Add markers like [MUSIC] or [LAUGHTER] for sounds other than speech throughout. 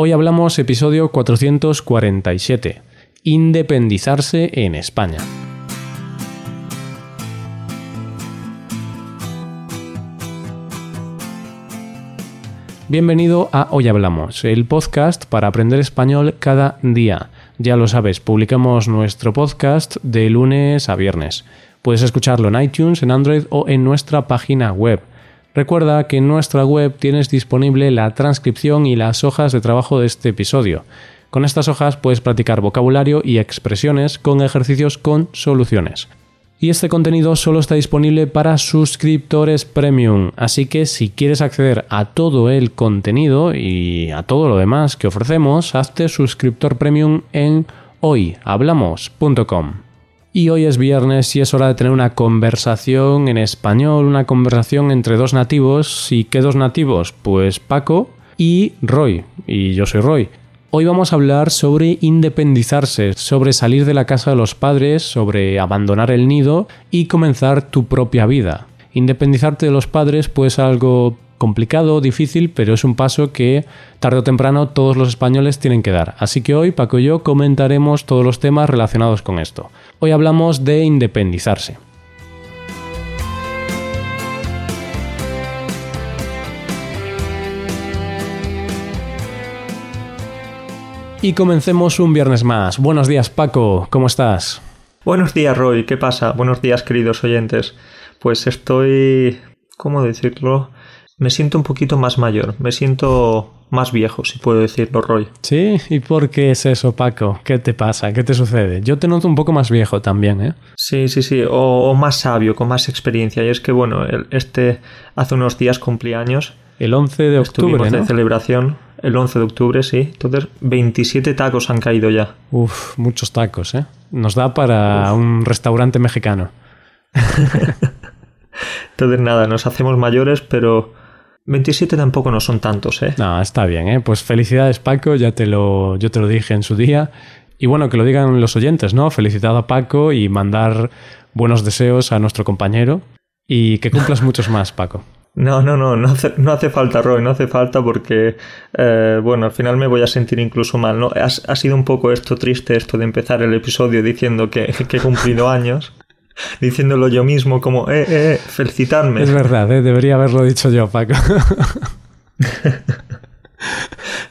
Hoy hablamos episodio 447, Independizarse en España. Bienvenido a Hoy Hablamos, el podcast para aprender español cada día. Ya lo sabes, publicamos nuestro podcast de lunes a viernes. Puedes escucharlo en iTunes, en Android o en nuestra página web Recuerda que en nuestra web tienes disponible la transcripción y las hojas de trabajo de este episodio. Con estas hojas puedes practicar vocabulario y expresiones con ejercicios con soluciones. Y este contenido solo está disponible para suscriptores premium, así que si quieres acceder a todo el contenido y a todo lo demás que ofrecemos, hazte suscriptor premium en hoyhablamos.com. Y hoy es viernes y es hora de tener una conversación en español, una conversación entre dos nativos. ¿Y qué dos nativos? Pues Paco y Roy. Y yo soy Roy. Hoy vamos a hablar sobre independizarse, sobre salir de la casa de los padres, sobre abandonar el nido y comenzar tu propia vida. Independizarte de los padres puede ser algo complicado, difícil, pero es un paso que tarde o temprano todos los españoles tienen que dar. Así que hoy Paco y yo comentaremos todos los temas relacionados con esto. Hoy hablamos de independizarse. Y comencemos un viernes más. Buenos días Paco, ¿cómo estás? Buenos días Roy, ¿qué pasa? Buenos días queridos oyentes. Pues estoy... ¿Cómo decirlo? me siento un poquito más mayor, me siento más viejo, si puedo decirlo, Roy. Sí, ¿y por qué es eso, Paco? ¿Qué te pasa? ¿Qué te sucede? Yo te noto un poco más viejo también, ¿eh? Sí, sí, sí, o, más sabio, con más experiencia. Y es que, bueno, este hace unos días cumplí años. El 11 de octubre, ¿no? de celebración, el 11 de octubre, sí. Entonces, 27 tacos han caído ya. Uf, muchos tacos, ¿eh? Nos da para un restaurante mexicano. [LAUGHS] Entonces, nada, nos hacemos mayores, pero 27 tampoco no son tantos, ¿eh? No, está bien, ¿eh? Pues felicidades, Paco, ya te lo, yo te lo dije en su día. Y bueno, que lo digan los oyentes, ¿no? Felicitado a Paco y mandar buenos deseos a nuestro compañero y que cumplas muchos más, Paco. [LAUGHS] No, no, no, no hace, no hace falta, Roy, no hace falta porque, eh, bueno, al final me voy a sentir incluso mal, ¿no? Ha, ha, sido un poco esto triste, esto de empezar el episodio diciendo que, que he cumplido años [LAUGHS] diciéndolo yo mismo como, eh, eh, eh felicitarme. Es verdad, eh, debería haberlo dicho yo, Paco. [LAUGHS]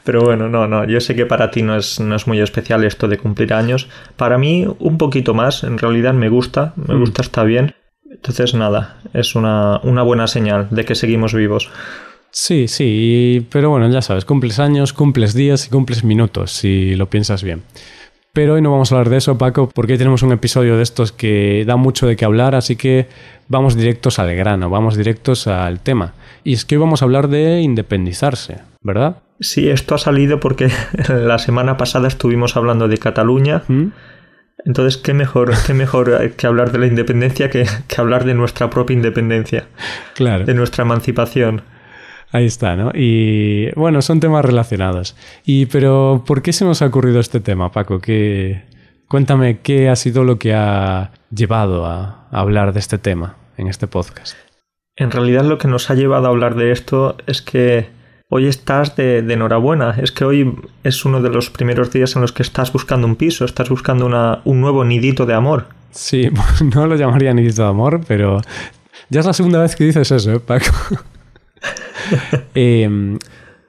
Pero bueno, no, no, yo sé que para ti no es, no es muy especial esto de cumplir años. Para mí, un poquito más, en realidad me gusta, me mm. gusta, está bien. Entonces, nada, es una, una buena señal de que seguimos vivos. Sí, sí, pero bueno, ya sabes, cumples años, cumples días y cumples minutos, si lo piensas bien. Pero hoy no vamos a hablar de eso, Paco, porque hoy tenemos un episodio de estos que da mucho de qué hablar, así que vamos directos al grano, vamos directos al tema. Y es que hoy vamos a hablar de independizarse, ¿verdad? Sí, esto ha salido porque [LAUGHS] la semana pasada estuvimos hablando de Cataluña. ¿Mm? Entonces, ¿qué mejor, qué mejor que hablar de la independencia que, que hablar de nuestra propia independencia? Claro. De nuestra emancipación. Ahí está, ¿no? Y bueno, son temas relacionados. Y pero ¿por qué se nos ha ocurrido este tema, Paco? ¿Qué... Cuéntame qué ha sido lo que ha llevado a, hablar de este tema en este podcast. En realidad lo que nos ha llevado a hablar de esto es que hoy estás de, enhorabuena. Es que hoy es uno de los primeros días en los que estás buscando un piso, estás buscando una, un nuevo nidito de amor. Sí, [LAUGHS] no lo llamaría nidito de amor, pero ya es la segunda vez que dices eso, ¿eh, Paco? [LAUGHS] Em,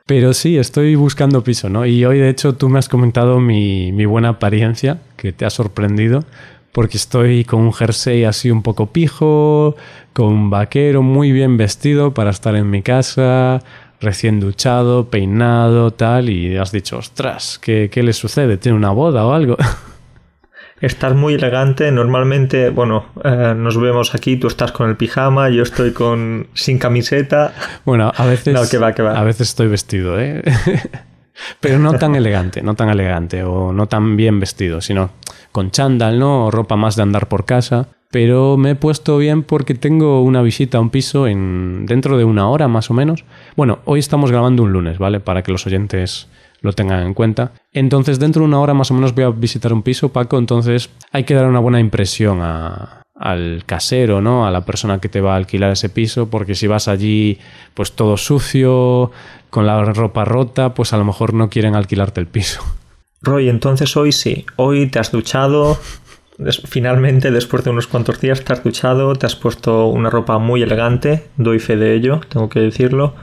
pero sí, estoy buscando piso, ¿no? Y hoy, de hecho, tú me has comentado mi, buena apariencia, que te ha sorprendido, porque estoy con un jersey así un poco pijo, con un vaquero muy bien vestido para estar en mi casa, recién duchado, peinado, tal, y has dicho, ostras, ¿qué, qué le sucede? ¿Tiene una boda o algo? [LAUGHS] estás muy elegante. Normalmente, bueno, eh, nos vemos aquí, tú estás con el pijama, yo estoy con sin camiseta. Bueno, a veces, A veces estoy vestido, ¿eh? [LAUGHS] Pero no tan elegante, no tan elegante o no tan bien vestido, sino con chándal, ¿no? O ropa más de andar por casa. Pero me he puesto bien porque tengo una visita a un piso en dentro de una hora más o menos. Bueno, hoy estamos grabando un lunes, ¿vale? Para que los oyentes lo tengan en cuenta. Entonces, dentro de una hora más o menos voy a visitar un piso, Paco, entonces hay que dar una buena impresión al casero, ¿no? A la persona que te va a alquilar ese piso, porque si vas allí pues todo sucio, con la ropa rota, pues a lo mejor no quieren alquilarte el piso. Roy, entonces hoy sí, hoy te has duchado, finalmente después de unos cuantos días te has duchado, te has puesto una ropa muy elegante, doy fe de ello, tengo que decirlo.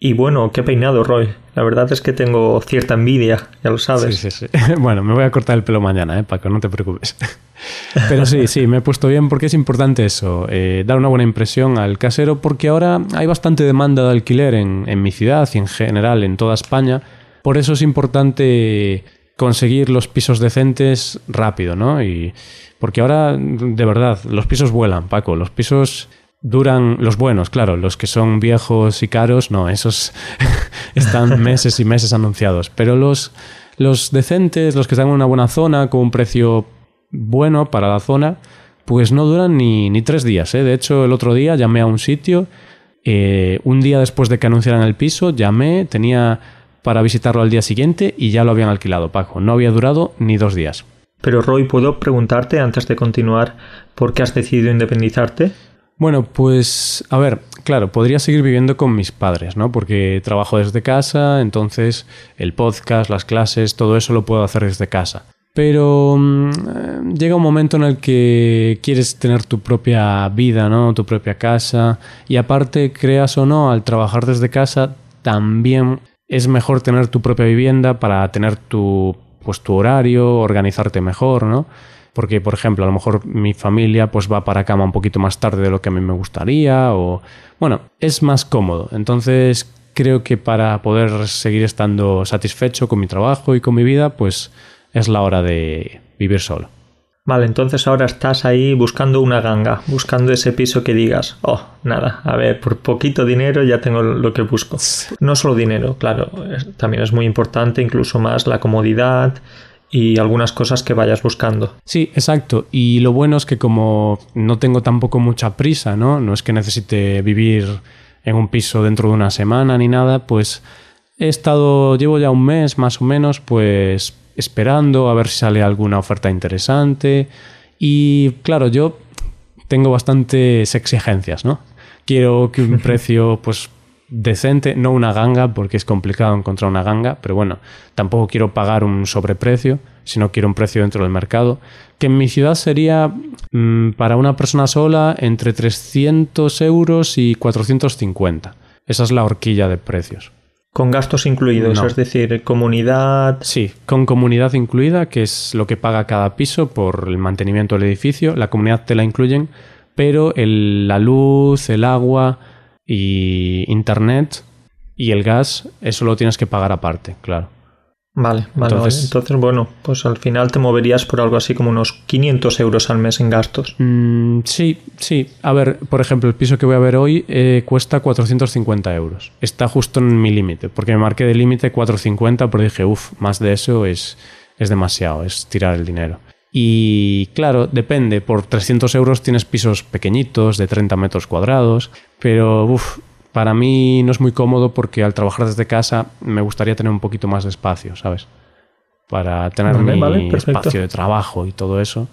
Y bueno, qué peinado, Roy. La verdad es que tengo cierta envidia, ya lo sabes. Sí, sí, sí. [LAUGHS] Bueno, me voy a cortar el pelo mañana, ¿eh? Paco, no te preocupes. [LAUGHS] Pero sí, sí, me he puesto bien porque es importante eso, eh, dar una buena impresión al casero, porque ahora hay bastante demanda de alquiler en, en mi ciudad y en general en toda España. Por eso es importante conseguir los pisos decentes rápido, ¿no? Y porque ahora, de verdad, los pisos vuelan, Paco. Los pisos duran los buenos, claro, los que son viejos y caros, no, esos [LAUGHS] están [LAUGHS] meses y meses anunciados, pero los, los decentes, los que están en una buena zona, con un precio bueno para la zona, pues no duran ni, ni tres días. ¿eh? De hecho, el otro día llamé a un sitio, eh, un día después de que anunciaran el piso, llamé, tenía para visitarlo al día siguiente y ya lo habían alquilado, Paco. No había durado ni dos días. Pero Roy, ¿puedo preguntarte antes de continuar por qué has decidido independizarte? Bueno, pues a ver, claro, podría seguir viviendo con mis padres, ¿no? Porque trabajo desde casa, entonces el podcast, las clases, todo eso lo puedo hacer desde casa. Pero mm, eh, llega un momento en el que quieres tener tu propia vida, ¿no? Tu propia casa. Y aparte, creas o no, al trabajar desde casa, también es mejor tener tu propia vivienda para tener tu, pues, tu horario, organizarte mejor, ¿no? porque por ejemplo a lo mejor mi familia pues va para cama un poquito más tarde de lo que a mí me gustaría o bueno, es más cómodo. Entonces creo que para poder seguir estando satisfecho con mi trabajo y con mi vida, pues es la hora de vivir solo. Vale, entonces ahora estás ahí buscando una ganga, buscando ese piso que digas, oh, nada, a ver, por poquito dinero ya tengo lo que busco. No solo dinero, claro, también es muy importante, incluso más la comodidad, y algunas cosas que vayas buscando. Sí, exacto. Y lo bueno es que como no tengo tampoco mucha prisa, ¿no? No es que necesite vivir en un piso dentro de una semana ni nada, pues he estado, llevo ya un mes más o menos, pues esperando a ver si sale alguna oferta interesante. Y claro, yo tengo bastantes exigencias, ¿no? Quiero que un [LAUGHS] precio, pues decente, no una ganga, porque es complicado encontrar una ganga, pero bueno, tampoco quiero pagar un sobreprecio, sino quiero un precio dentro del mercado, que en mi ciudad sería mm, para una persona sola entre 300 euros y 450. Esa es la horquilla de precios. Con gastos incluidos, es decir, comunidad. Sí, con comunidad incluida, que es lo que paga cada piso por el mantenimiento del edificio. La comunidad te la incluyen, pero la luz, el agua, y internet y el gas, eso lo tienes que pagar aparte, claro. Vale, vale, entonces, entonces bueno, pues al final te moverías por algo así como unos 500 euros al mes en gastos. Mm, sí, sí. A ver, por ejemplo, el piso que voy a ver hoy eh, cuesta 450 euros. Está justo en mi límite, porque me marqué de límite 450, pero dije, uff, más de eso es, es demasiado, es tirar el dinero. Y claro, depende, por 300 euros tienes pisos pequeñitos de 30 metros cuadrados, pero uf, para mí no es muy cómodo porque al trabajar desde casa me gustaría tener un poquito más de espacio, ¿sabes? Para tener mi espacio de trabajo y todo eso.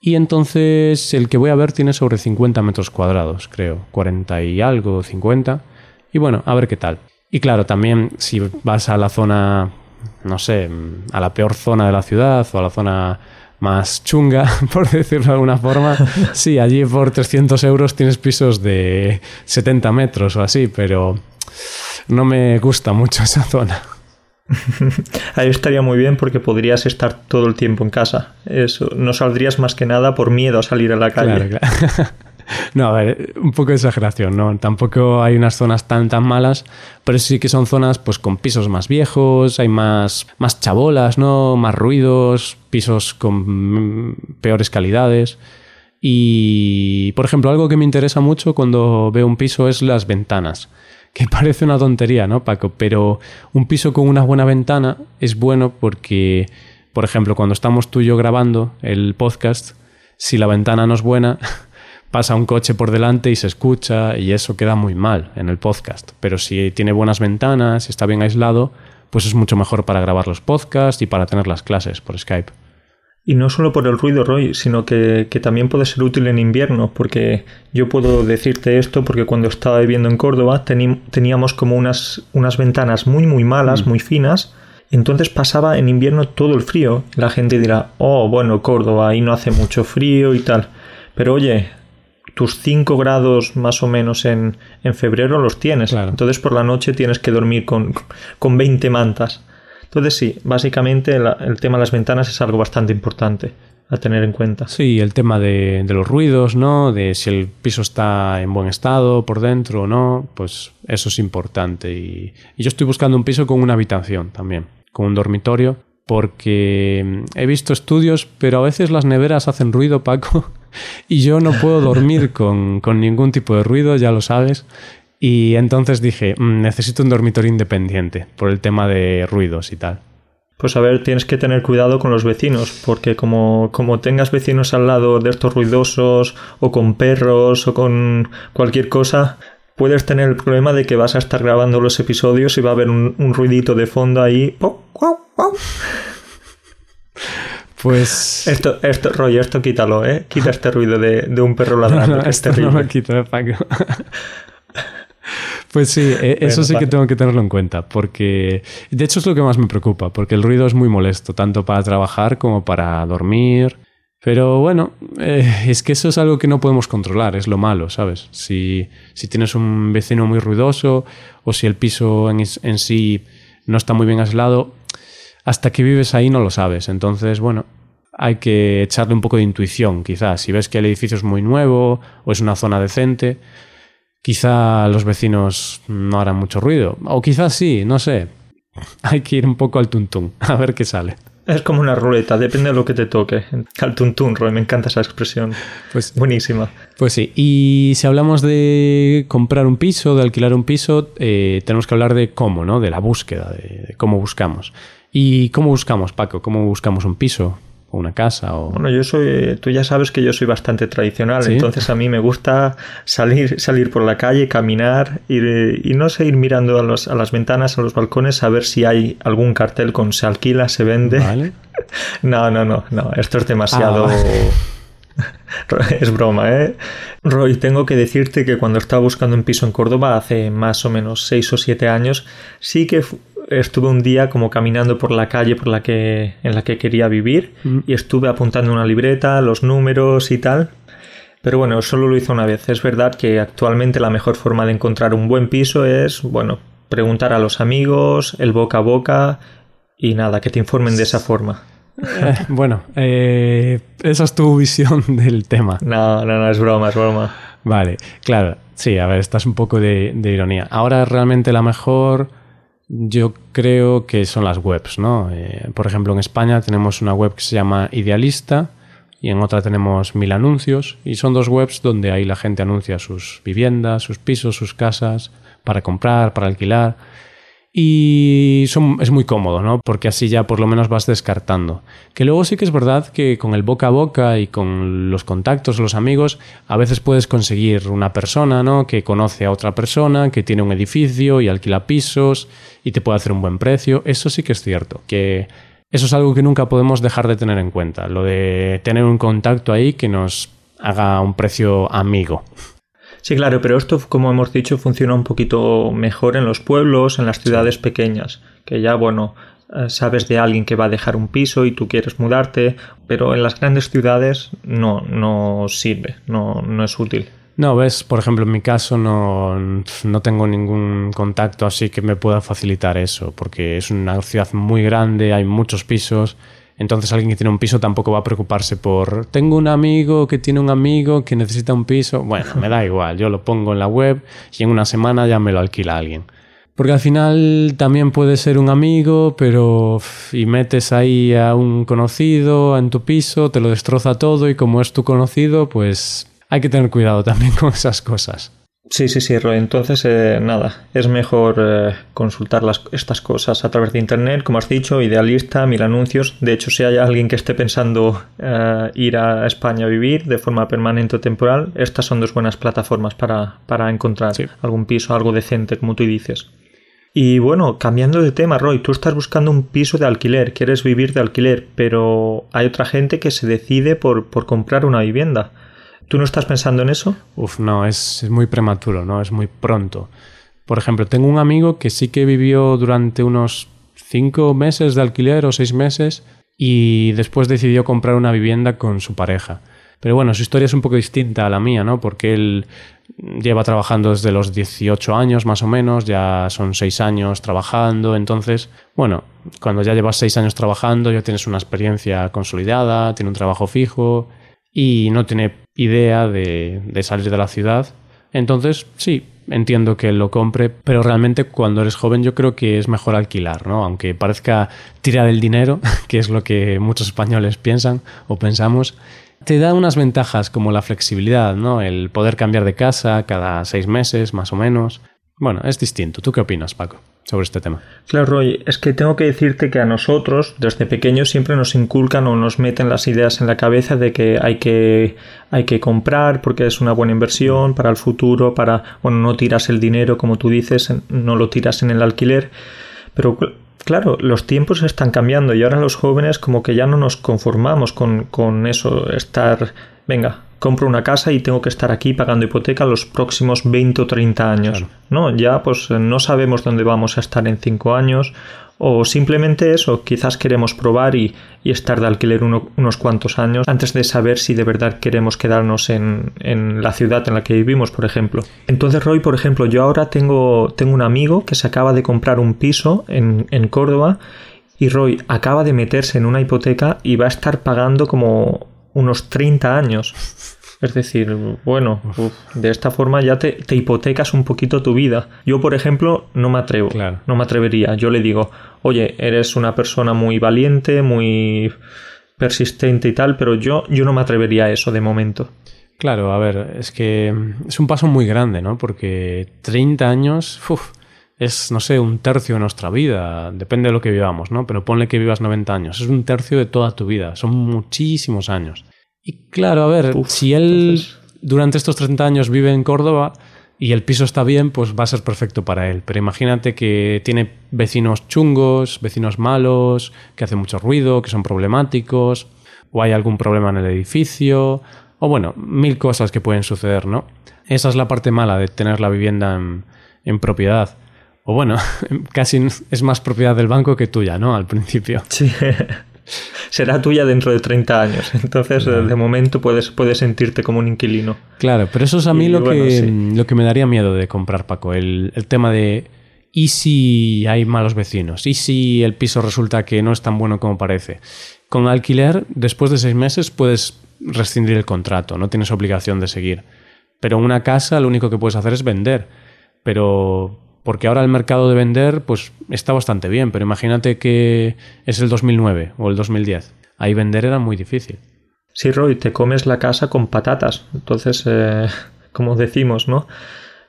Y entonces el que voy a ver tiene sobre 50 metros cuadrados, creo, 40 y algo, 50. Y bueno, a ver qué tal. Y claro, también si vas a la zona, no sé, a la peor zona de la ciudad o a la zona más chunga, [LAUGHS] por decirlo de alguna forma. Sí, allí por 300 euros tienes pisos de 70 metros o así, pero no me gusta mucho [LAUGHS] esa zona. [LAUGHS] Ahí estaría muy bien porque podrías estar todo el tiempo en casa. Eso, no saldrías más que nada por miedo a salir a la calle. Claro, No, a ver, un poco de exageración, ¿no? Tampoco hay unas zonas tan tan malas, pero sí que son zonas pues con pisos más viejos, hay más, más chabolas, ¿no? Más ruidos, pisos con peores calidades. Y, por ejemplo, algo que me interesa mucho cuando veo un piso es las ventanas. Que [LAUGHS] parece una tontería, ¿no, Paco? Pero un piso con una buena ventana es bueno porque, por ejemplo, cuando estamos tú y yo grabando el podcast, si la ventana no es buena, [LAUGHS] pasa un coche por delante y se escucha y eso queda muy mal en el podcast. Pero si tiene buenas ventanas y está bien aislado, pues es mucho mejor para grabar los podcasts y para tener las clases por Skype. Y no solo por el ruido, Roy, sino que, también puede ser útil en invierno, porque yo puedo decirte esto porque cuando estaba viviendo en Córdoba teníamos como unas, unas ventanas muy, muy malas, mm. muy finas, entonces pasaba en invierno todo el frío. La gente dirá, oh, bueno, Córdoba, ahí no hace mucho frío y tal. Pero oye, tus 5 grados más o menos en, en febrero los tienes. Entonces por la noche tienes que dormir con, con 20 mantas. Entonces sí, básicamente el tema de las ventanas es algo bastante importante a tener en cuenta. Sí, el tema de, los ruidos, ¿no? De si el piso está en buen estado por dentro o no, pues eso es importante. Y, yo estoy buscando un piso con una habitación también, con un dormitorio, porque he visto estudios, pero a veces las neveras hacen ruido, Paco, y yo no puedo dormir [LAUGHS] con, con ningún tipo de ruido, ya lo sabes. Y entonces dije, mm, necesito un dormitorio independiente por el tema de ruidos y tal. Pues a ver, tienes que tener cuidado con los vecinos, porque como, como tengas vecinos al lado de estos ruidosos, o con perros, o con cualquier cosa, puedes tener el problema de que vas a estar grabando los episodios y va a haber un, ruidito de fondo ahí. Pues. Esto, esto, Roy, esto quítalo, ¿eh? Quita este ruido de, de un perro ladrando. No, esto no lo quito, eh, Paco. [LAUGHS] Pues sí, e, eso sí que tengo que tenerlo en cuenta, porque de hecho es lo que más me preocupa, porque el ruido es muy molesto, tanto para trabajar como para dormir. Pero bueno, eh, es que eso es algo que no podemos controlar, es lo malo, ¿sabes? Si, si tienes un vecino muy ruidoso o si el piso en, en sí no está muy bien aislado, hasta que vives ahí no lo sabes. Entonces, bueno, hay que echarle un poco de intuición, quizás. Si ves que el edificio es muy nuevo o es una zona decente, Quizá los vecinos no harán mucho ruido. O quizás sí, no sé. [LAUGHS] Hay que ir un poco al tuntún, a ver qué sale. Es como una ruleta, depende de lo que te toque. Al tuntún, Roy, me encanta esa expresión. Pues, Buenísima. Pues sí, y si hablamos de comprar un piso, de alquilar un piso, eh, tenemos que hablar de cómo, ¿no? De la búsqueda, de cómo buscamos. ¿Y cómo buscamos, Paco? ¿Cómo buscamos un piso? o una casa o... Bueno, yo soy, tú ya sabes que yo soy bastante tradicional, entonces a mí me gusta salir, salir por la calle, caminar ir, y no sé, ir mirando a, los, a las ventanas, a los balcones, a ver si hay algún cartel con se alquila, se vende. Vale. [LAUGHS] no, no, no, no, esto es demasiado... Ah, [LAUGHS] es broma, ¿eh? Roy, tengo que decirte que cuando estaba buscando un piso en Córdoba hace más o menos 6 o 7 años, sí que estuve un día como caminando por la calle por la que, en la que quería vivir mm. y estuve apuntando una libreta, los números y tal. Pero bueno, solo lo hice una vez. Es verdad que actualmente la mejor forma de encontrar un buen piso es, bueno, preguntar a los amigos, el boca a boca y nada, que te informen de esa forma. Eh, [LAUGHS] bueno, eh, esa es tu visión [LAUGHS] del tema. No, no, no, es broma, es broma. Vale, claro, sí, a ver, estás un poco de, de ironía. Ahora realmente la mejor yo creo que son las webs, ¿no? Eh, por ejemplo, en España tenemos una web que se llama Idealista y en otra tenemos Mil Anuncios y son dos webs donde ahí la gente anuncia sus viviendas, sus pisos, sus casas para comprar, para alquilar y es muy cómodo, ¿no? Porque así ya por lo menos vas descartando. Que luego sí que es verdad que con el boca a boca y con los contactos, los amigos, a veces puedes conseguir una persona, ¿no? Que conoce a otra persona, que tiene un edificio y alquila pisos y te puede hacer un buen precio. Eso sí que es cierto, que eso es algo que nunca podemos dejar de tener en cuenta, lo de tener un contacto ahí que nos haga un precio amigo. Sí, claro, pero esto, como hemos dicho, funciona un poquito mejor en los pueblos, en las ciudades pequeñas, que ya, bueno, eh, sabes de alguien que va a dejar un piso y tú quieres mudarte, pero en las grandes ciudades no, no sirve, no, no es útil. No, ves, por ejemplo, en mi caso no, no, tengo ningún contacto así que me pueda facilitar eso, porque es una ciudad muy grande, hay muchos pisos entonces alguien que tiene un piso tampoco va a preocuparse por, tengo un amigo que tiene un amigo que necesita un piso. Bueno, me da igual, yo lo pongo en la web y en una semana ya me lo alquila alguien. Porque al final también puede ser un amigo, pero y metes ahí a un conocido en tu piso, te lo destroza todo y como es tu conocido, pues hay que tener cuidado también [LAUGHS] con esas cosas. Sí, sí, sí, Roy. Entonces, eh, nada, es mejor eh, consultar las, estas cosas a través de Internet, como has dicho, idealista, mil anuncios. De hecho, si hay alguien que esté pensando eh, ir a España a vivir de forma permanente o temporal, estas son dos buenas plataformas para, para encontrar algún piso, algo decente, como tú dices. Y bueno, cambiando de tema, Roy, tú estás buscando un piso de alquiler, quieres vivir de alquiler, pero hay otra gente que se decide por, por comprar una vivienda. ¿Tú no estás pensando en eso? Uf, no, es, es muy prematuro, ¿no? Es muy pronto. Por ejemplo, tengo un amigo que sí que vivió durante unos cinco meses de alquiler o seis meses y después decidió comprar una vivienda con su pareja. Pero bueno, su historia es un poco distinta a la mía, ¿no? Porque él lleva trabajando desde los 18 años más o menos, ya son 6 años trabajando, entonces, bueno, cuando ya llevas 6 años trabajando ya tienes una experiencia consolidada, tiene un trabajo fijo y no tiene idea de, de salir de la ciudad. Entonces, sí, entiendo que lo compre, pero realmente cuando eres joven yo creo que es mejor alquilar, ¿no? Aunque parezca tirar el dinero, [LAUGHS] que es lo que muchos españoles piensan o pensamos, te da unas ventajas como la flexibilidad, ¿no? El poder cambiar de casa cada seis meses, más o menos. Bueno, es distinto. ¿Tú qué opinas, Paco, sobre este tema? Claro, Roy, es que tengo que decirte que a nosotros, desde pequeños, siempre nos inculcan o nos meten las ideas en la cabeza de que hay que, hay que comprar porque es una buena inversión para el futuro, para, bueno, no tiras el dinero, como tú dices, no lo tiras en el alquiler. Pero claro, los tiempos están cambiando y ahora los jóvenes como que ya no nos conformamos con, con eso, estar, venga, compro una casa y tengo que estar aquí pagando hipoteca los próximos 20 o 30 años. No, ya pues no sabemos dónde vamos a estar en 5 años o simplemente eso, quizás queremos probar y, y estar de alquiler unos cuantos años antes de saber si de verdad queremos quedarnos en, en, la ciudad en la que vivimos, por ejemplo. Entonces, Roy, por ejemplo, yo ahora tengo, tengo un amigo que se acaba de comprar un piso en, en Córdoba y Roy acaba de meterse en una hipoteca y va a estar pagando como unos 30 años. Es decir, bueno, de esta forma ya te, te, hipotecas un poquito tu vida. Yo, por ejemplo, no me atrevo. Claro. No me atrevería. Yo le digo, oye, eres una persona muy valiente, muy persistente y tal, pero yo, yo no me atrevería a eso de momento. Claro, a ver, es que es un paso muy grande, ¿no? Porque 30 años, uf, es, no sé, un tercio de nuestra vida, depende de lo que vivamos, ¿no? Pero ponle que vivas 90 años, es un tercio de toda tu vida, son muchísimos años. Y claro, a ver, Uf, si él entonces... durante estos 30 años vive en Córdoba y el piso está bien, pues va a ser perfecto para él. Pero imagínate que tiene vecinos chungos, vecinos malos, que hacen mucho ruido, que son problemáticos, o hay algún problema en el edificio, o bueno, mil cosas que pueden suceder, ¿no? Esa es la parte mala de tener la vivienda en, en propiedad. O bueno, [LAUGHS] casi es más propiedad del banco que tuya, ¿no? Al principio. Sí. [LAUGHS] [LAUGHS] será tuya dentro de 30 años. Entonces, de momento puedes, puedes sentirte como un inquilino. Claro, pero eso es a mí lo, bueno, que, sí. lo que me daría miedo de comprar, Paco. El, el tema de. ¿Y si hay malos vecinos? ¿Y si el piso resulta que no es tan bueno como parece? Con alquiler, después de seis meses puedes rescindir el contrato, no tienes obligación de seguir. Pero en una casa lo único que puedes hacer es vender. Pero porque ahora el mercado de vender pues está bastante bien, pero imagínate que es el 2009 o el 2010. Ahí vender era muy difícil. Sí, Roy, te comes la casa con patatas. Entonces, eh, [LAUGHS] como decimos, ¿no?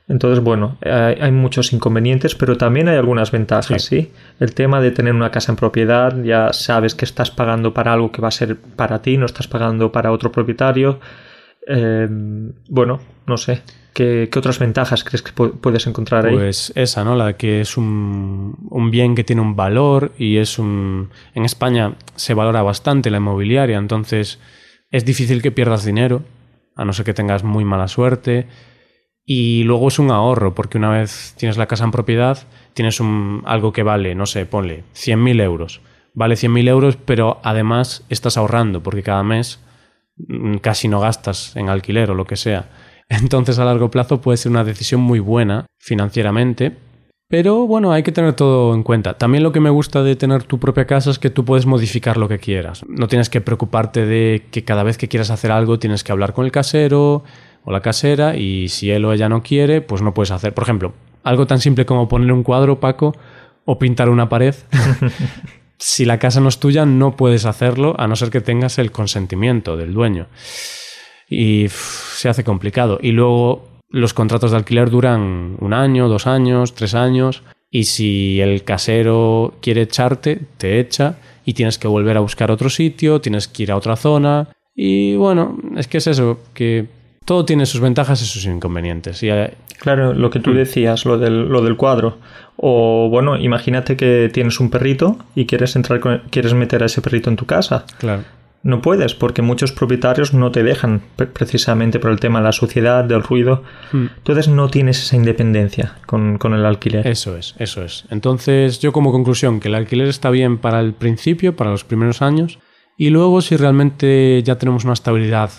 Entonces, bueno, hay, muchos inconvenientes, pero también hay algunas ventajas, sí. ¿sí? El tema de tener una casa en propiedad, ya sabes que estás pagando para algo que va a ser para ti, no estás pagando para otro propietario. Eh, bueno, no sé. ¿Qué, ¿Qué, otras ventajas crees que puedes encontrar ahí? Pues esa, ¿no? La que es un, un, bien que tiene un valor y es un... En España se valora bastante la inmobiliaria, entonces es difícil que pierdas dinero, a no ser que tengas muy mala suerte. Y luego es un ahorro, porque una vez tienes la casa en propiedad, tienes un, algo que vale, no sé, ponle 100.000 euros. Vale 100.000 euros, pero además estás ahorrando, porque cada mes mm, casi no gastas en alquiler o lo que sea. Entonces a largo plazo puede ser una decisión muy buena financieramente. Pero bueno, hay que tener todo en cuenta. También lo que me gusta de tener tu propia casa es que tú puedes modificar lo que quieras. No tienes que preocuparte de que cada vez que quieras hacer algo tienes que hablar con el casero o la casera y si él o ella no quiere, pues no puedes hacer. Por ejemplo, algo tan simple como poner un cuadro, Paco, o pintar una pared. [LAUGHS] si la casa no es tuya, no puedes hacerlo a no ser que tengas el consentimiento del dueño y pff, se hace complicado. Y luego los contratos de alquiler duran un año, dos años, tres años. Y si el casero quiere echarte, te echa y tienes que volver a buscar otro sitio, tienes que ir a otra zona. Y bueno, es que es eso, que todo tiene sus ventajas y sus inconvenientes. Y, eh, Claro, lo que tú Mm. decías, lo del, lo del cuadro. O bueno, imagínate que tienes un perrito y quieres entrar con- quieres meter a ese perrito en tu casa. claro. No puedes, porque muchos propietarios no te dejan, pre- precisamente por el tema de la suciedad, del ruido. Mm. Entonces no tienes esa independencia con, con el alquiler. Eso es, eso es. Entonces, yo como conclusión, que el alquiler está bien para el principio, para los primeros años, y luego si realmente ya tenemos una estabilidad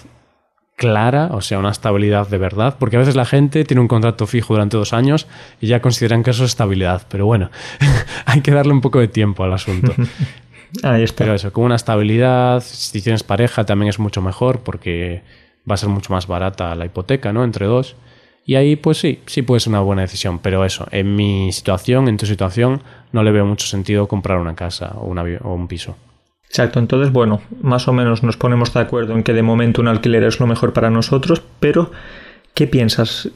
clara, o sea, una estabilidad de verdad, porque a veces la gente tiene un contrato fijo durante dos años y ya consideran que eso es estabilidad, pero bueno, [LAUGHS] hay que darle un poco de tiempo al asunto. [LAUGHS] Ahí está. Pero eso, con una estabilidad, si tienes pareja también es mucho mejor porque va a ser mucho más barata la hipoteca, ¿no? Entre dos. Y ahí, pues sí, sí puede ser una buena decisión. Pero eso, en mi situación, en tu situación, no le veo mucho sentido comprar una casa o, una vi- o un piso. Exacto, entonces bueno, más o menos nos ponemos de acuerdo en que de momento un alquiler es lo mejor para nosotros, pero ¿qué piensas?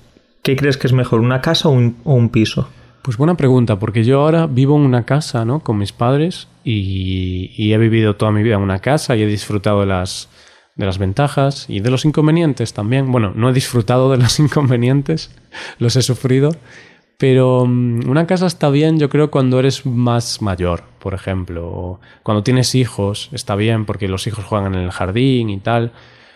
¿Qué crees que es mejor, una casa o un, o un piso? Pues buena pregunta, porque yo ahora vivo en una casa, ¿no? Con mis padres y, y he vivido toda mi vida en una casa y he disfrutado de las, de las ventajas y de los inconvenientes también. Bueno, no he disfrutado de los [LAUGHS] inconvenientes, los he sufrido, pero mm, una casa está bien, yo creo, cuando eres más mayor, por ejemplo, cuando tienes hijos, está bien porque los hijos juegan en el jardín y tal.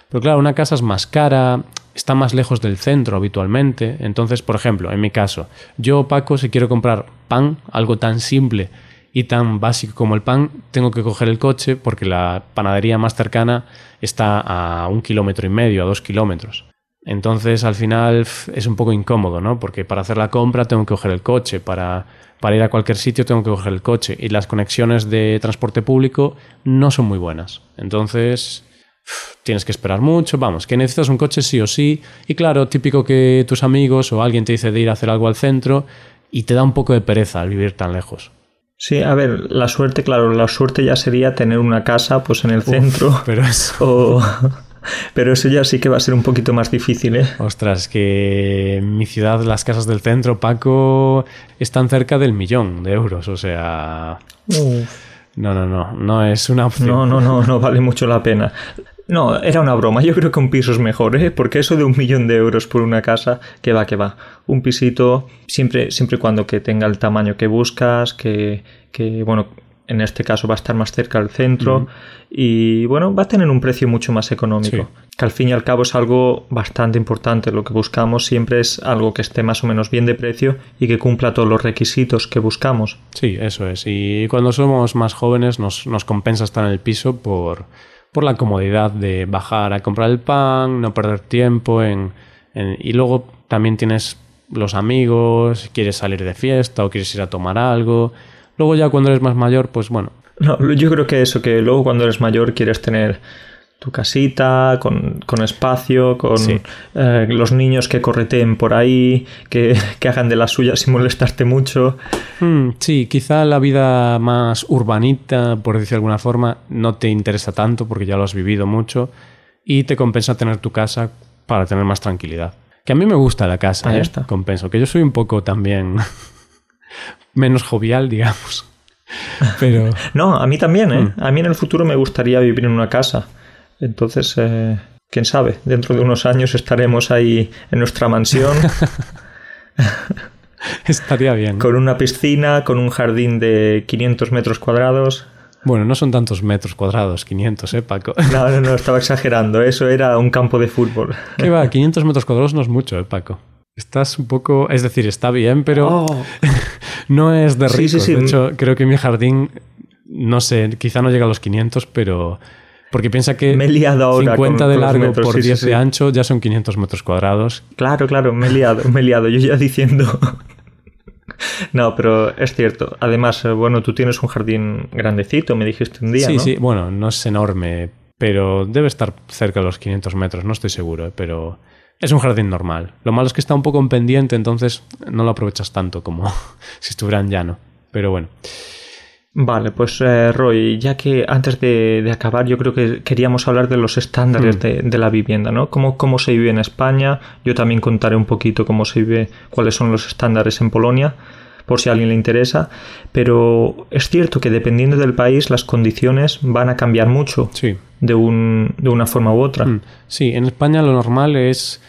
Pero claro, una casa es más cara, está más lejos del centro habitualmente. Entonces, por ejemplo, en mi caso, yo, Paco, si quiero comprar pan, algo tan simple y tan básico como el pan, tengo que coger el coche porque la panadería más cercana está a un kilómetro y medio, a dos kilómetros. Entonces, al final es un poco incómodo, ¿no? Porque para hacer la compra tengo que coger el coche, para, para ir a cualquier sitio tengo que coger el coche y las conexiones de transporte público no son muy buenas. Entonces, tienes que esperar mucho, vamos, que necesitas un coche sí o sí. Y claro, típico que tus amigos o alguien te dice de ir a hacer algo al centro y te da un poco de pereza al vivir tan lejos. Sí, a ver, la suerte, claro, la suerte ya sería tener una casa pues en el centro. [LAUGHS] Pero es... o... Pero eso ya sí que va a ser un poquito más difícil, ¿eh? Ostras, que en mi ciudad las casas del centro, Paco, están cerca del millón de euros. O sea, no, no, no, no es una opción. No, no, no, no vale mucho la pena. No, era una broma. Yo creo que un piso es mejor, ¿eh? Porque eso de un millón de euros por una casa, que va, que va. Un pisito, siempre, siempre y cuando que tenga el tamaño que buscas, que, que, bueno, en este caso va a estar más cerca del centro y, bueno, va a tener un precio mucho más económico. Sí. Que al fin y al cabo es algo bastante importante. Lo que buscamos siempre es algo que esté más o menos bien de precio y que cumpla todos los requisitos que buscamos. Sí, eso es. Y cuando somos más jóvenes nos, nos compensa estar en el piso por, por la comodidad de bajar a comprar el pan, no perder tiempo en, en- y luego también tienes los amigos, quieres salir de fiesta o quieres ir a tomar algo. Luego ya cuando eres más mayor, pues bueno, No, yo creo que eso, que luego cuando eres mayor quieres tener tu casita, con, con espacio, con Sí. eh, los niños que correteen por ahí, que, que hagan de las suyas sin molestarte mucho. Hmm, sí, quizá la vida más urbanita, por decir de alguna forma, no te interesa tanto porque ya lo has vivido mucho y te compensa tener tu casa para tener más tranquilidad. Que a mí me gusta la casa, Ahí ¿eh? está. compenso. Que yo soy un poco también [LAUGHS] menos jovial, digamos. [LAUGHS] Pero No, a mí también, ¿eh? Mm. A mí en el futuro me gustaría vivir en una casa. Entonces, eh, quién sabe, dentro de unos años estaremos ahí en nuestra mansión [LAUGHS] estaría bien. con una piscina, con un jardín de 500 metros cuadrados. Bueno, no son tantos metros cuadrados, 500, ¿eh, Paco? [LAUGHS] No, no, no, [LAUGHS] estaba exagerando. Eso era un campo de fútbol. ¿Qué va? 500 metros cuadrados no es mucho, ¿eh, Paco? Estás un poco... Es decir, está bien, pero... Oh. No es de Sí, ricos. sí, sí. De hecho, creo que mi jardín, no sé, quizá no llega a los 500, pero... Porque piensa que Me he liado ahora 50 con- de largo metros, por sí, sí, 10 de sí. ancho ya son 500 metros cuadrados. Claro, claro, me he liado, me he liado. Yo ya diciendo. [LAUGHS] No, pero es cierto. Además, eh, bueno, tú tienes un jardín grandecito, me dijiste un día, sí, ¿no? sí, bueno, no es enorme, pero debe estar cerca de los 500 metros, no estoy seguro, ¿eh? pero es un jardín normal. Lo malo es que está un poco en pendiente, entonces no lo aprovechas tanto como [LAUGHS] si estuviera en llano. Pero bueno, Vale, pues eh, Roy, ya que antes de, de acabar, yo creo que queríamos hablar de los estándares Mm. de, de la vivienda, ¿no? Cómo, cómo se vive en España. Yo también contaré un poquito cómo se vive, cuáles son los estándares en Polonia. por si a alguien le interesa, pero es cierto que dependiendo del país las condiciones van a cambiar mucho Sí. de, un, de una forma u otra. Mm, Sí, en España lo normal es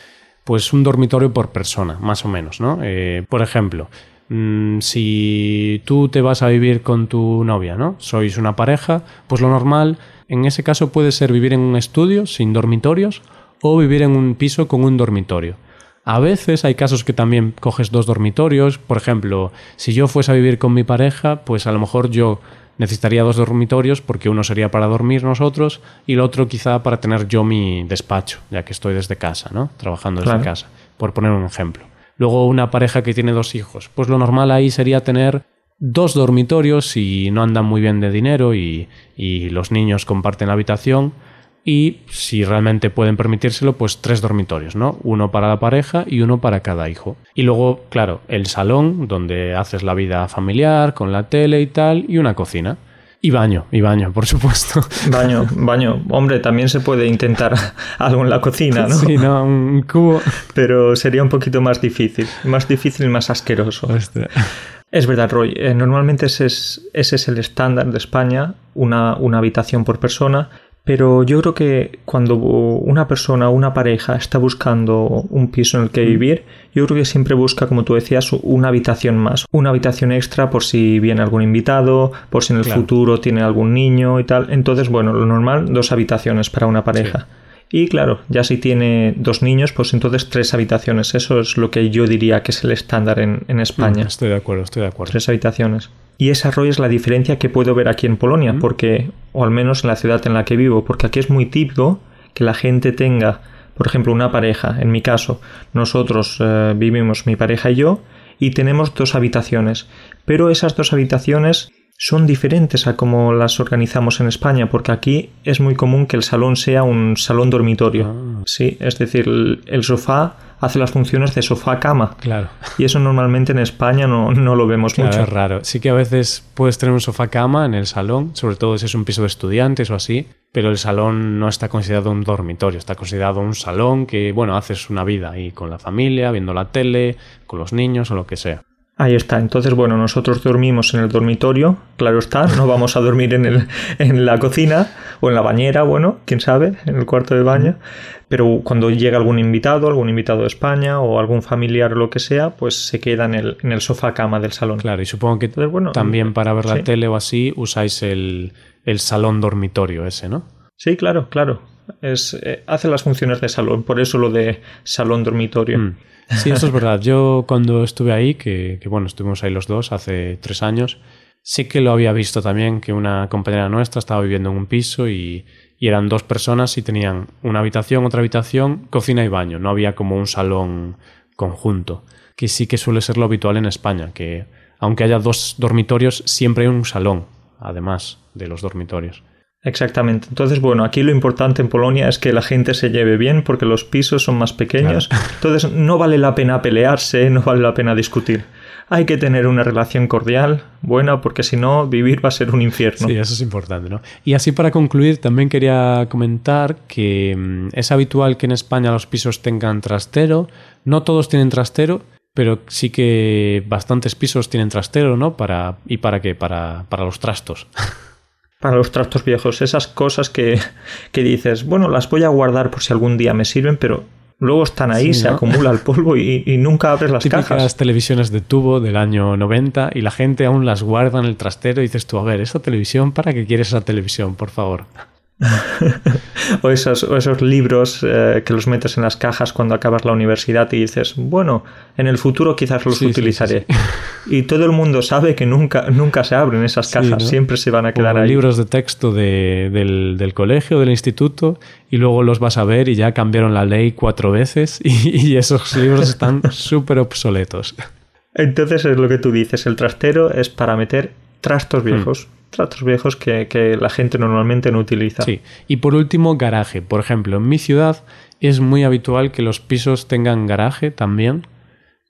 pues un dormitorio por persona, más o menos, ¿no? Eh, por ejemplo, mm, si tú te vas a vivir con tu novia, ¿no? Sois una pareja, pues lo normal en ese caso puede ser vivir en un estudio sin dormitorios o vivir en un piso con un dormitorio. A veces hay casos que también coges dos dormitorios. Por ejemplo, si yo fuese a vivir con mi pareja, pues a lo mejor yo necesitaría dos dormitorios porque uno sería para dormir nosotros y el otro quizá para tener yo mi despacho, ya que estoy desde casa, ¿no? Trabajando desde Claro. casa, por poner un ejemplo. Luego una pareja que tiene dos hijos, pues lo normal ahí sería tener dos dormitorios si no andan muy bien de dinero y, y los niños comparten la habitación y si realmente pueden permitírselo, pues tres dormitorios, ¿no? Uno para la pareja y uno para cada hijo. Y luego, claro, el salón donde haces la vida familiar con la tele y tal y una cocina. Y baño, y baño, por supuesto. Baño, baño. Hombre, también se puede intentar [LAUGHS] algo en la cocina, ¿no? Sí, no, un cubo. Pero sería un poquito más difícil. Más difícil y más asqueroso. Hostia. Es verdad, Roy. eh, normalmente ese es, ese es el estándar de España, una, una habitación por persona. Pero yo creo que cuando una persona, una pareja está buscando un piso en el que vivir, yo creo que siempre busca, como tú decías, una habitación más. Una habitación extra por si viene algún invitado, por si en el Claro. futuro tiene algún niño y tal. Entonces, bueno, lo normal, dos habitaciones para una pareja. Y claro, ya si tiene dos niños, pues entonces tres habitaciones. Eso es lo que yo diría que es el estándar en, en España Estoy de acuerdo, estoy de acuerdo. tres habitaciones. Y esa Roy es la diferencia que puedo ver aquí en Polonia, porque, o al menos en la ciudad en la que vivo, porque aquí es muy típico que la gente tenga, por ejemplo, una pareja, en mi caso, nosotros eh, vivimos mi pareja y yo, y tenemos dos habitaciones, pero esas dos habitaciones son diferentes a como las organizamos en España, porque aquí es muy común que el salón sea un salón dormitorio. Ah. Sí, es decir, el, sofá hace las funciones de sofá-cama. Claro. Y eso normalmente en España no, no lo vemos Claro, mucho. es raro. Sí que a veces puedes tener un sofá cama en el salón, sobre todo si es un piso de estudiantes o así, pero el salón no está considerado un dormitorio, está considerado un salón que, bueno, haces una vida ahí con la familia, viendo la tele, con los niños o lo que sea. Ahí está. Entonces, bueno, nosotros dormimos en el dormitorio, claro está, no vamos a dormir en, el, en la cocina o en la bañera, bueno, quién sabe, en el cuarto de baño. Pero cuando llega algún invitado, algún invitado de España o algún familiar o lo que sea, pues se queda en el, en el sofá cama del salón. Claro, y supongo que Entonces, bueno, también para ver la sí. tele o así usáis el, el salón dormitorio ese, ¿no? Sí, claro, claro. Es, eh, hace las funciones de salón, por eso lo de salón dormitorio. Mm. Sí, eso es verdad. Yo cuando estuve ahí, que, que, bueno, estuvimos ahí los dos hace tres años, sí que lo había visto también, que una compañera nuestra estaba viviendo en un piso y, y eran dos personas y tenían una habitación, otra habitación, cocina y baño. No había como un salón conjunto, que sí que suele ser lo habitual en España, que aunque haya dos dormitorios, siempre hay un salón, además de los dormitorios. Exactamente. Entonces, bueno, aquí lo importante en Polonia es que la gente se lleve bien porque los pisos son más pequeños. [LAUGHS] Entonces, no vale la pena pelearse, no vale la pena discutir. Hay que tener una relación cordial, buena, porque si no, vivir va a ser un infierno. Sí, eso es importante, ¿no? Y así para concluir, también quería comentar que mm, es habitual que en España los pisos tengan trastero. No todos tienen trastero, pero sí que bastantes pisos tienen trastero, ¿no? Para, ¿Y para qué? Para, para los trastos. [LAUGHS] Para los trastos viejos, esas cosas que, [LAUGHS] que dices, bueno, las voy a guardar por si algún día me sirven, pero luego están ahí, Sí, se ¿no? acumula el polvo y, y nunca abres las Típicas cajas. televisiones de tubo del año 90 y la gente aún las guarda en el trastero y dices tú, a ver, ¿esa televisión? ¿Para qué quieres esa televisión? Por favor. [LAUGHS] O esos, o esos libros eh, que los metes en las cajas cuando acabas la universidad y dices, bueno, en el futuro quizás los Sí, sí, utilizaré. [LAUGHS] Y todo el mundo sabe que nunca, nunca se abren esas cajas, ¿no? siempre se van a quedar o ahí. libros de texto de- del, del colegio, del instituto, y luego los vas a ver y ya cambiaron la ley cuatro veces [LAUGHS] y, y esos libros están súper obsoletos. Entonces es lo que tú dices, el trastero es para meter trastos viejos, trastos viejos que, que la gente normalmente no utiliza. Sí. Y por último, garaje. Por ejemplo, en mi ciudad es muy habitual que los pisos tengan garaje también.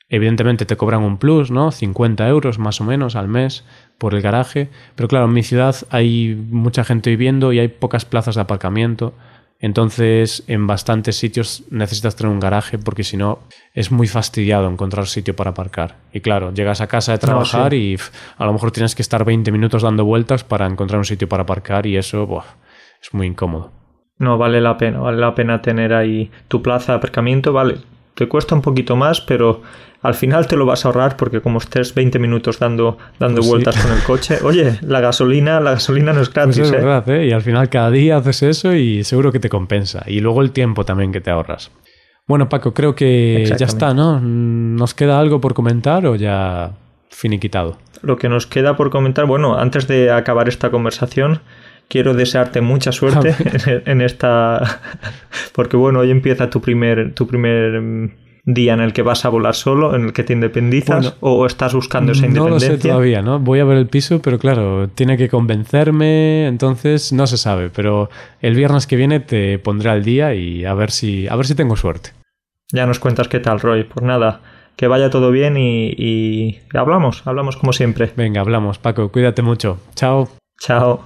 Evidentemente te cobran un plus, ¿no? 50 euros más o menos al mes por el garaje. Pero claro, en mi ciudad hay mucha gente viviendo y hay pocas plazas de aparcamiento. Entonces, en bastantes sitios necesitas tener un garaje porque si no es muy fastidiado encontrar sitio para aparcar. Y claro, llegas a casa de trabajar y a lo mejor tienes que estar 20 minutos dando vueltas para encontrar un sitio para aparcar y eso es muy incómodo. No, vale la pena, vale la pena tener ahí tu plaza de aparcamiento, vale. Te cuesta un poquito más, pero al final te lo vas a ahorrar porque como estés 20 minutos dando, dando pues vueltas con el coche, oye, la gasolina, la gasolina no es gratis. Pues es ¿eh? verdad, ¿eh? Y al final cada día haces eso y seguro que te compensa. Y luego el tiempo también que te ahorras. Bueno, Paco, creo que ya está, ¿no? ¿Nos queda algo por comentar o ya finiquitado? Lo que nos queda por comentar, bueno, antes de acabar esta conversación, quiero desearte mucha suerte [LAUGHS] en, esta... Porque bueno, hoy empieza tu primer, tu primer mm, día en el que vas a volar solo, en el que te independizas o estás buscando esa independencia? No lo sé todavía, ¿no? Voy a ver el piso, pero claro, tiene que convencerme, entonces no se sabe, pero el viernes que viene te pondré al día y a ver si a ver si tengo suerte. Ya nos cuentas qué tal, Roy. Pues nada, que vaya todo bien y, y hablamos, hablamos como siempre. Venga, hablamos, Paco, cuídate mucho. Chao. Chao.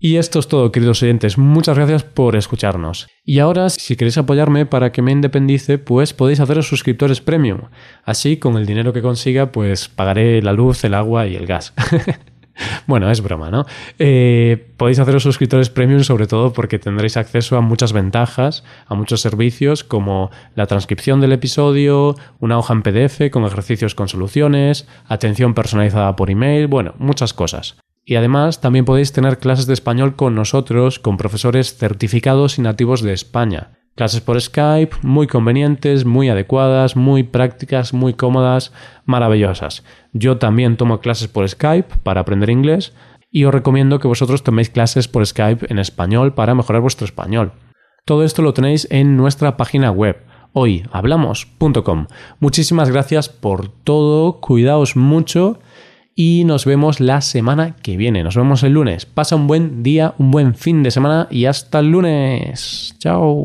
Y esto es todo, queridos oyentes. Muchas gracias por escucharnos. Y ahora, si queréis apoyarme para que me independice, pues podéis haceros suscriptores premium. Así, con el dinero que consiga, pues pagaré la luz, el agua y el gas. [LAUGHS] bueno, es broma, ¿no? Eh, podéis haceros suscriptores premium sobre todo porque tendréis acceso a muchas ventajas, a muchos servicios como la transcripción del episodio, una hoja en PDF con ejercicios con soluciones, atención personalizada por email, bueno, muchas cosas. Y además también podéis tener clases de español con nosotros, con profesores certificados y nativos de España. Clases por Skype, muy convenientes, muy adecuadas, muy prácticas, muy cómodas, maravillosas. Yo también tomo clases por Skype para aprender inglés y os recomiendo que vosotros toméis clases por Skype en español para mejorar vuestro español. Todo esto lo tenéis en nuestra página web hoyhablamos.com. Muchísimas gracias por todo, cuidaos mucho y nos vemos la semana que viene. Nos vemos el lunes. Pasa un buen día, un buen fin de semana y hasta el lunes. Chao.